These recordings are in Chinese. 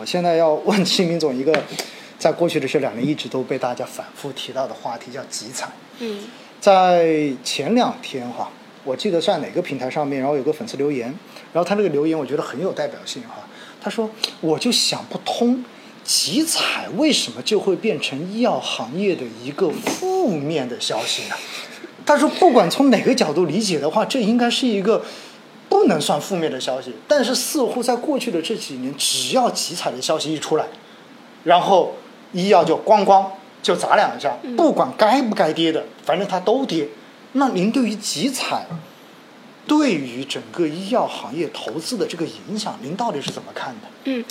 我现在要问新民总一个，在过去的这两年一直都被大家反复提到的话题，叫集采。嗯，在前两天哈，我记得在哪个平台上面，然后有个粉丝留言，然后他那个留言我觉得很有代表性哈。他说：“我就想不通，集采为什么就会变成医药行业的一个负面的消息呢？”他说：“不管从哪个角度理解的话，这应该是一个不能算负面的消息。但是似乎在过去的这几年，只要集采的消息一出来，然后医药就咣咣就砸两下，不管该不该跌的，反正它都跌。那您对于集采？”对于整个医药行业投资的这个影响，您到底是怎么看的？嗯，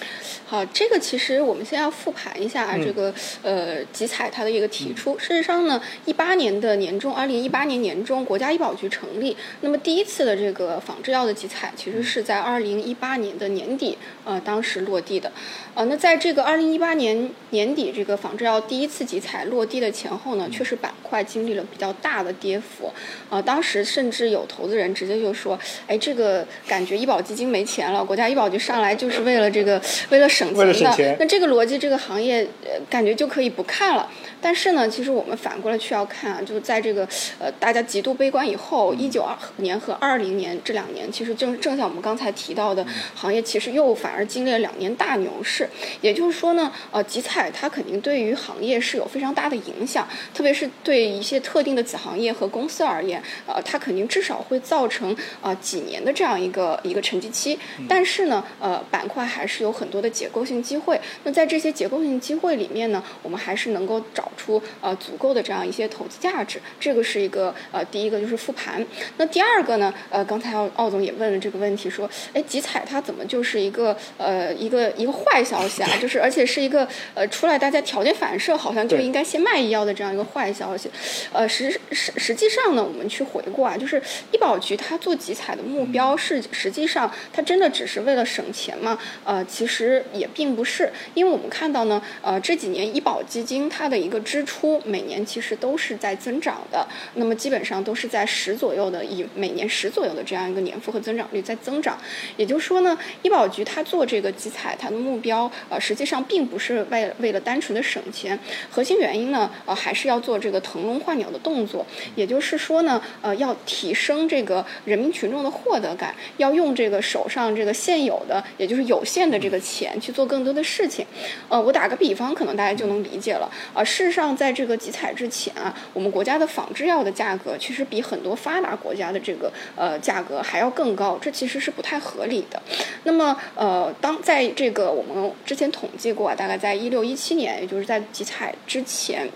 好，这个其实我们先要复盘一下这个呃集采它的一个提出。事实上呢，一八年的年中，二零一八年年中，国家医保局成立。那么第一次的这个仿制药的集采，其实是在二零一八年的年底，呃，当时落地的。呃，那在这个二零一八年年底，这个仿制药第一次集采落地的前后呢，确实板块经历了比较大的跌幅。呃，当时甚至有投资人直接就说：“哎，这个感觉医保基金没钱了，国家医保局上来就是为了这个，为了省钱的。那这个逻辑，这个行业呃，感觉就可以不看了。但是呢，其实我们反过来去要看啊，就是在这个呃大家极度悲观以后，一九二年和二零年这两年，其实正正像我们刚才提到的，行业其实又反而经历了两年大牛市。也就是说呢，呃，集采它肯定对于行业是有非常大的影响，特别是对一些特定的子行业和公司而言，呃，它肯定至少会造成啊几年的这样一个一个沉寂期。但是呢，呃，板块还是有很多的结构性机会。那在这些结构性机会里面呢，我们还是能够找出呃足够的这样一些投资价值。这个是一个呃第一个就是复盘。那第二个呢，呃，刚才奥奥总也问了这个问题，说，哎，集采它怎么就是一个呃一个一个坏消息啊？就是，而且是一个呃，出来大家条件反射，好像就应该先卖医药的这样一个坏消息。呃，实实实际上呢，我们去回顾啊，就是医保局它做集采的目标是，实际上它真的只是为了省钱吗？呃，其实也并不是，因为我们看到呢，呃，这几年医保基金它的一个支出每年其实都是在增长的，那么基本上都是在十左右的，以每年十左右的这样一个年复合增长率在增长。也就是说呢，医保局它做这个集采，它的目标呃，实际上并不是为为了单纯的省钱，核心原因呢，呃，还是要做这个腾笼换鸟的动作。也就是说呢，呃，要提升这个人民群众的获得感，要用这个手上这个现有的，也就是有限的这个钱去做更多的事情。呃，我打个比方，可能大家就能理解了。啊，事实上，在这个集采之前啊，我们国家的仿制药的价格其实比很多发达国家的这个呃价格还要更高，这其实是不太合理的。那么，呃，当在这个我们之前。统计过，大概在一六一七年，也就是在集采之前。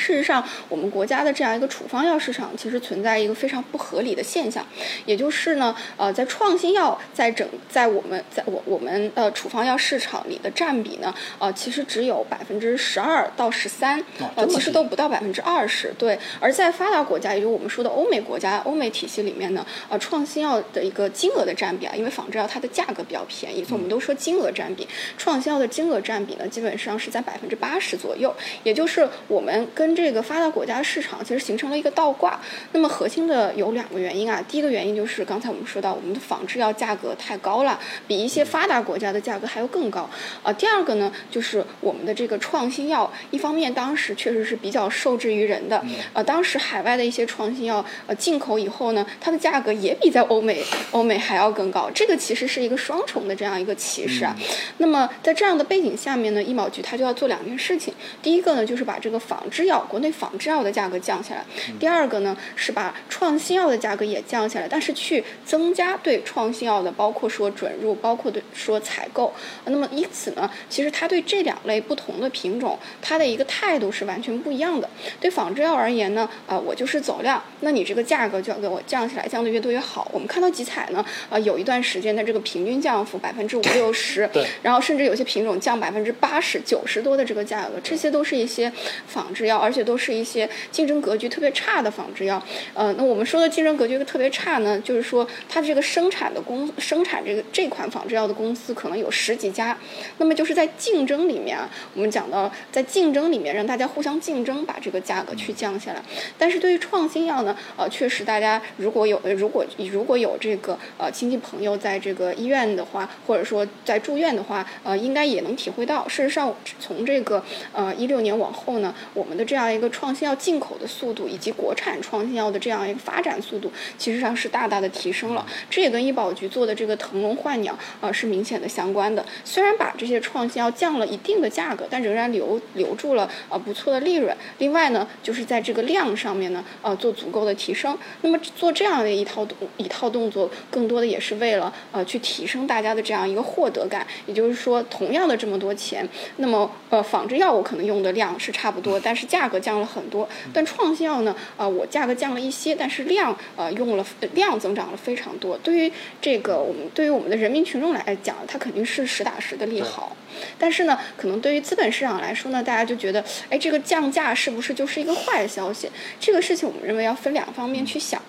事实上，我们国家的这样一个处方药市场其实存在一个非常不合理的现象，也就是呢，呃，在创新药在整在我们在我我们呃处方药市场里的占比呢，呃，其实只有百分之十二到十三，呃，其实都不到百分之二十。对，而在发达国家，也就是我们说的欧美国家、欧美体系里面呢，呃，创新药的一个金额的占比啊，因为仿制药它的价格比较便宜，所以我们都说金额占比，创新药的金额占比呢，基本上是在百分之八十左右，也就是我们跟这个发达国家市场其实形成了一个倒挂，那么核心的有两个原因啊。第一个原因就是刚才我们说到，我们的仿制药价格太高了，比一些发达国家的价格还要更高。啊，第二个呢，就是我们的这个创新药，一方面当时确实是比较受制于人的，呃，当时海外的一些创新药呃进口以后呢，它的价格也比在欧美欧美还要更高，这个其实是一个双重的这样一个歧视啊。那么在这样的背景下面呢，医保局它就要做两件事情，第一个呢就是把这个仿制药。国内仿制药的价格降下来，第二个呢是把创新药的价格也降下来，但是去增加对创新药的，包括说准入，包括对说采购。那么因此呢，其实它对这两类不同的品种，它的一个态度是完全不一样的。对仿制药而言呢，啊，我就是走量，那你这个价格就要给我降下来，降的越多越好。我们看到集采呢，啊，有一段时间的这个平均降幅百分之五六十，然后甚至有些品种降百分之八十九十多的这个价格，这些都是一些仿制药。而且都是一些竞争格局特别差的仿制药。呃，那我们说的竞争格局特别差呢，就是说它这个生产的公生产这个这款仿制药的公司可能有十几家，那么就是在竞争里面啊，我们讲到在竞争里面让大家互相竞争，把这个价格去降下来。但是对于创新药呢，呃，确实大家如果有如果如果有这个呃亲戚朋友在这个医院的话，或者说在住院的话，呃，应该也能体会到。事实上，从这个呃一六年往后呢，我们的这样一个创新药进口的速度，以及国产创新药的这样一个发展速度，其实上是大大的提升了。这也跟医保局做的这个腾笼换鸟啊是明显的相关的。虽然把这些创新药降了一定的价格，但仍然留留住了啊不错的利润。另外呢，就是在这个量上面呢，呃做足够的提升。那么做这样的一套动一套动作，更多的也是为了呃去提升大家的这样一个获得感。也就是说，同样的这么多钱，那么呃仿制药我可能用的量是差不多，但是价格降了很多。但创新药呢，啊我价格降了一些，但是量呃用了量增长了非常多。对于这个我们对于我们的人民群众来讲，它肯定是实打实的利好。但是呢，可能对于资本市场来说呢，大家就觉得，哎，这个降价是不是就是一个坏消息？这个事情我们认为要分两方面去想。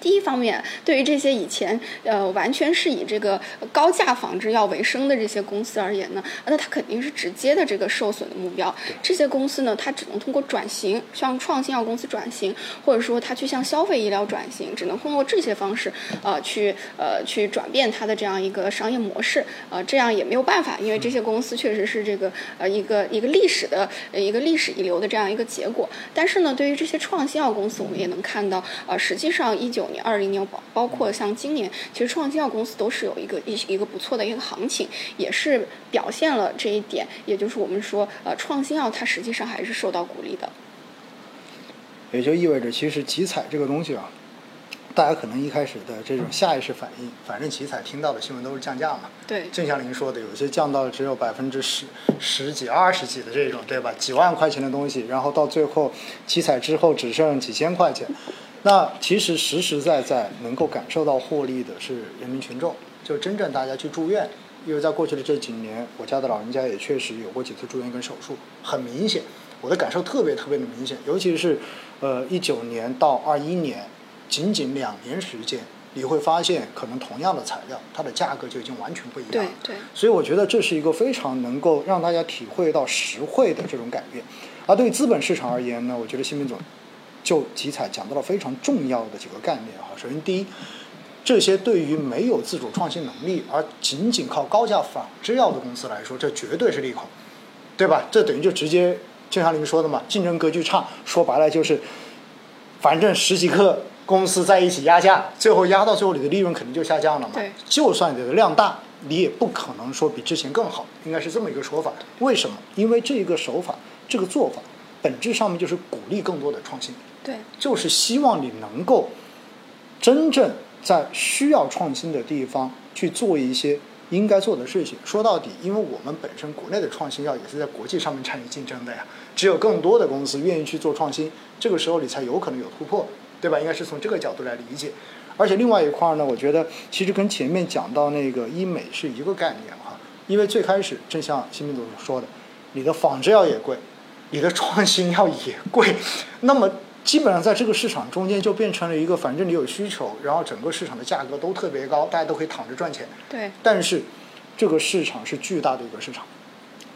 第一方面，对于这些以前呃完全是以这个高价仿制药为生的这些公司而言呢，那它肯定是直接的这个受损的目标。这些公司呢，它只能通过转型，向创新药公司转型，或者说它去向消费医疗转型，只能通过这些方式呃去呃去转变它的这样一个商业模式。呃，这样也没有办法，因为这些公司确实是这个呃一个一个历史的一个历史遗留的这样一个结果。但是呢，对于这些创新药公司，我们也能看到，呃，实际上一九。年二零年包包括像今年，其实创新药公司都是有一个一一个不错的一个行情，也是表现了这一点。也就是我们说，呃，创新药它实际上还是受到鼓励的。也就意味着，其实集采这个东西啊，大家可能一开始的这种下意识反应，反正集采听到的新闻都是降价嘛。对。正像您说的，有些降到只有百分之十、十几、二十几的这种，对吧？几万块钱的东西，然后到最后集采之后只剩几千块钱。那其实实实在在能够感受到获利的是人民群众，就真正大家去住院，因为在过去的这几年，我家的老人家也确实有过几次住院跟手术，很明显，我的感受特别特别的明显，尤其是，呃，一九年到二一年，仅仅两年时间，你会发现可能同样的材料，它的价格就已经完全不一样。对对。所以我觉得这是一个非常能够让大家体会到实惠的这种改变，而对于资本市场而言呢，我觉得新民总。就集采讲到了非常重要的几个概念哈。首先，第一，这些对于没有自主创新能力而仅仅靠高价仿制药的公司来说，这绝对是利空，对吧？这等于就直接就像您说的嘛，竞争格局差，说白了就是，反正十几个公司在一起压价，最后压到最后你的利润肯定就下降了嘛。对。就算你的量大，你也不可能说比之前更好，应该是这么一个说法。为什么？因为这个手法，这个做法，本质上面就是鼓励更多的创新。对，就是希望你能够真正在需要创新的地方去做一些应该做的事情。说到底，因为我们本身国内的创新药也是在国际上面参与竞争的呀，只有更多的公司愿意去做创新，这个时候你才有可能有突破，对吧？应该是从这个角度来理解。而且另外一块呢，我觉得其实跟前面讲到那个医美是一个概念哈，因为最开始正像新民总说的，你的仿制药也贵，你的创新药也贵，那么。基本上在这个市场中间就变成了一个，反正你有需求，然后整个市场的价格都特别高，大家都可以躺着赚钱。对。但是，这个市场是巨大的一个市场，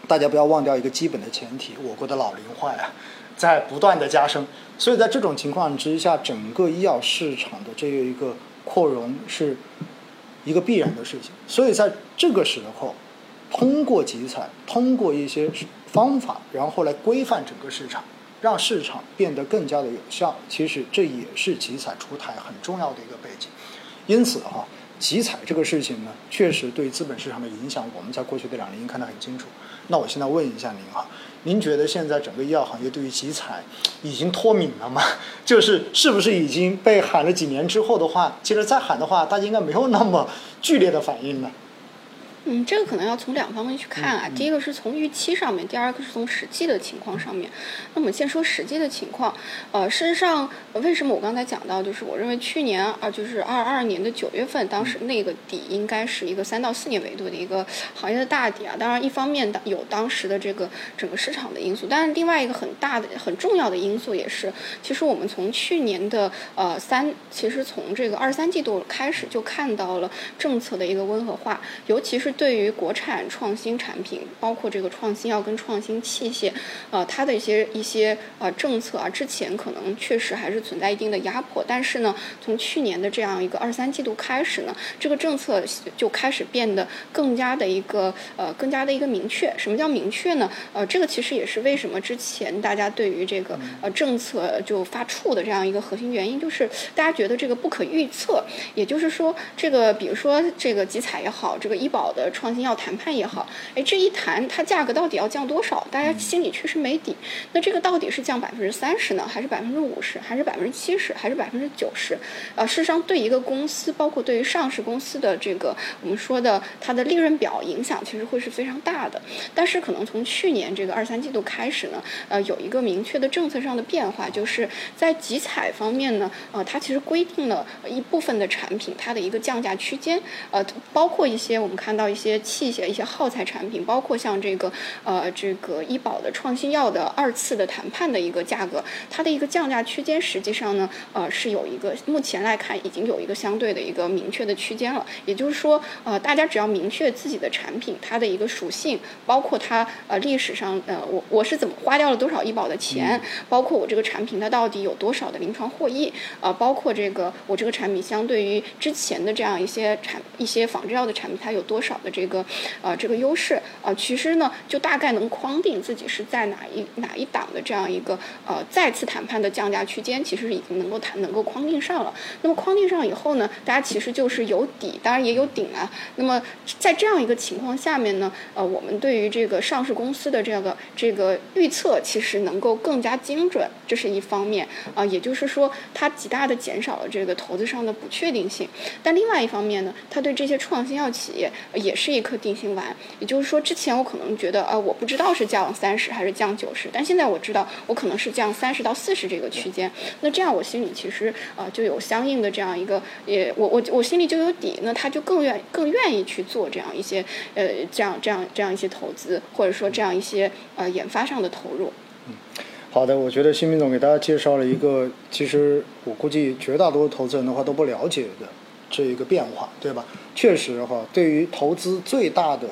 大家不要忘掉一个基本的前提：我国的老龄化呀，在不断的加深。所以在这种情况之下，整个医药市场的这一个扩容是一个必然的事情。所以在这个时候，通过集采，通过一些方法，然后来规范整个市场。让市场变得更加的有效，其实这也是集采出台很重要的一个背景。因此哈，集采这个事情呢，确实对资本市场的影响，我们在过去的两年看得很清楚。那我现在问一下您哈，您觉得现在整个医药行业对于集采已经脱敏了吗？就是是不是已经被喊了几年之后的话，其实再喊的话，大家应该没有那么剧烈的反应了？嗯，这个可能要从两方面去看啊。第一个是从预期上面，第二个是从实际的情况上面。那我们先说实际的情况。呃，事实上，为什么我刚才讲到，就是我认为去年啊，就是二二年的九月份，当时那个底应该是一个三到四年维度的一个行业的大底啊。当然，一方面有当时的这个整个市场的因素，但是另外一个很大的、很重要的因素也是，其实我们从去年的呃三，其实从这个二三季度开始就看到了政策的一个温和化，尤其是。对于国产创新产品，包括这个创新药跟创新器械，呃，它的一些一些呃政策啊，之前可能确实还是存在一定的压迫，但是呢，从去年的这样一个二三季度开始呢，这个政策就开始变得更加的一个呃更加的一个明确。什么叫明确呢？呃，这个其实也是为什么之前大家对于这个呃政策就发怵的这样一个核心原因，就是大家觉得这个不可预测。也就是说，这个比如说这个集采也好，这个医保的。创新药谈判也好，哎，这一谈，它价格到底要降多少？大家心里确实没底。那这个到底是降百分之三十呢，还是百分之五十，还是百分之七十，还是百分之九十？呃，事实上，对一个公司，包括对于上市公司的这个我们说的它的利润表影响，其实会是非常大的。但是，可能从去年这个二三季度开始呢，呃，有一个明确的政策上的变化，就是在集采方面呢，呃，它其实规定了一部分的产品它的一个降价区间，呃，包括一些我们看到。一些器械、一些耗材产品，包括像这个呃这个医保的创新药的二次的谈判的一个价格，它的一个降价区间，实际上呢呃是有一个目前来看已经有一个相对的一个明确的区间了。也就是说呃大家只要明确自己的产品它的一个属性，包括它呃历史上呃我我是怎么花掉了多少医保的钱，包括我这个产品它到底有多少的临床获益啊，包括这个我这个产品相对于之前的这样一些产一些仿制药的产品它有多少。的这个呃这个优势啊，其实呢就大概能框定自己是在哪一哪一档的这样一个呃再次谈判的降价区间，其实已经能够谈能够框定上了。那么框定上以后呢，大家其实就是有底，当然也有顶啊。那么在这样一个情况下面呢，呃，我们对于这个上市公司的这个这个预测，其实能够更加精准，这是一方面啊。也就是说，它极大的减少了这个投资上的不确定性。但另外一方面呢，它对这些创新药企业也是一颗定心丸，也就是说，之前我可能觉得，呃，我不知道是降三十还是降九十，但现在我知道，我可能是降三十到四十这个区间。那这样我心里其实呃就有相应的这样一个，也我我我心里就有底，那他就更愿更愿意去做这样一些呃这样这样这样一些投资，或者说这样一些呃研发上的投入。嗯，好的，我觉得新民总给大家介绍了一个，其实我估计绝大多数投资人的话都不了解的。这一个变化，对吧？确实哈，对于投资最大的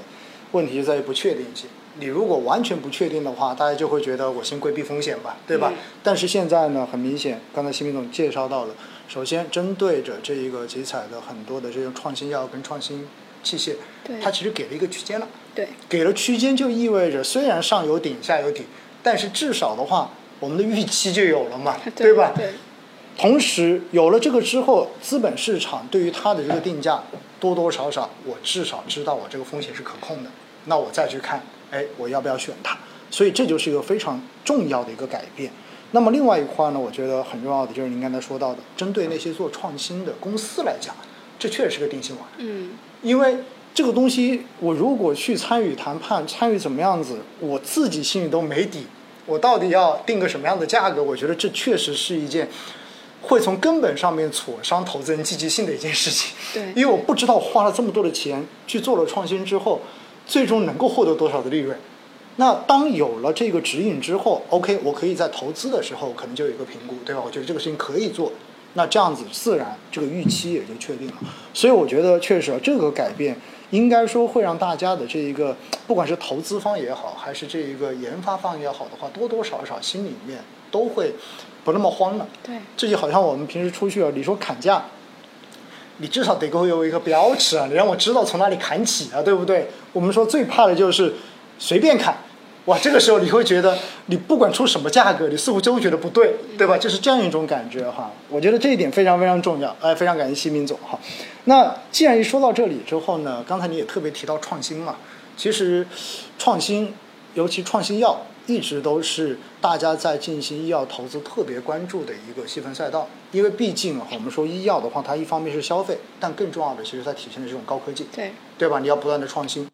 问题就在于不确定性。你如果完全不确定的话，大家就会觉得我先规避风险吧，对吧？但是现在呢，很明显，刚才新民总介绍到了，首先针对着这一个集采的很多的这种创新药跟创新器械，它其实给了一个区间了。对，给了区间就意味着虽然上有顶下有底，但是至少的话，我们的预期就有了嘛，对吧？对。同时有了这个之后，资本市场对于它的这个定价，多多少少我至少知道我这个风险是可控的，那我再去看，哎，我要不要选它？所以这就是一个非常重要的一个改变。那么另外一块呢，我觉得很重要的就是您刚才说到的，针对那些做创新的公司来讲，这确实是个定心丸。嗯。因为这个东西，我如果去参与谈判，参与怎么样子，我自己心里都没底，我到底要定个什么样的价格？我觉得这确实是一件。会从根本上面挫伤投资人积极性的一件事情，对，因为我不知道花了这么多的钱去做了创新之后，最终能够获得多少的利润。那当有了这个指引之后，OK，我可以在投资的时候可能就有一个评估，对吧？我觉得这个事情可以做，那这样子自然这个预期也就确定了。所以我觉得确实这个改变应该说会让大家的这一个不管是投资方也好，还是这一个研发方也好的话，多多少少心里面都会。不那么慌了，对，这就好像我们平时出去啊，你说砍价，你至少得给我有一个标尺啊，你让我知道从哪里砍起啊，对不对？我们说最怕的就是随便砍，哇，这个时候你会觉得你不管出什么价格，你似乎就会觉得不对，对吧？就是这样一种感觉哈。我觉得这一点非常非常重要，哎，非常感谢西明总哈。那既然一说到这里之后呢，刚才你也特别提到创新嘛，其实创新，尤其创新药。一直都是大家在进行医药投资特别关注的一个细分赛道，因为毕竟啊，我们说医药的话，它一方面是消费，但更重要的其实它体现的这种高科技，对，对吧？你要不断的创新，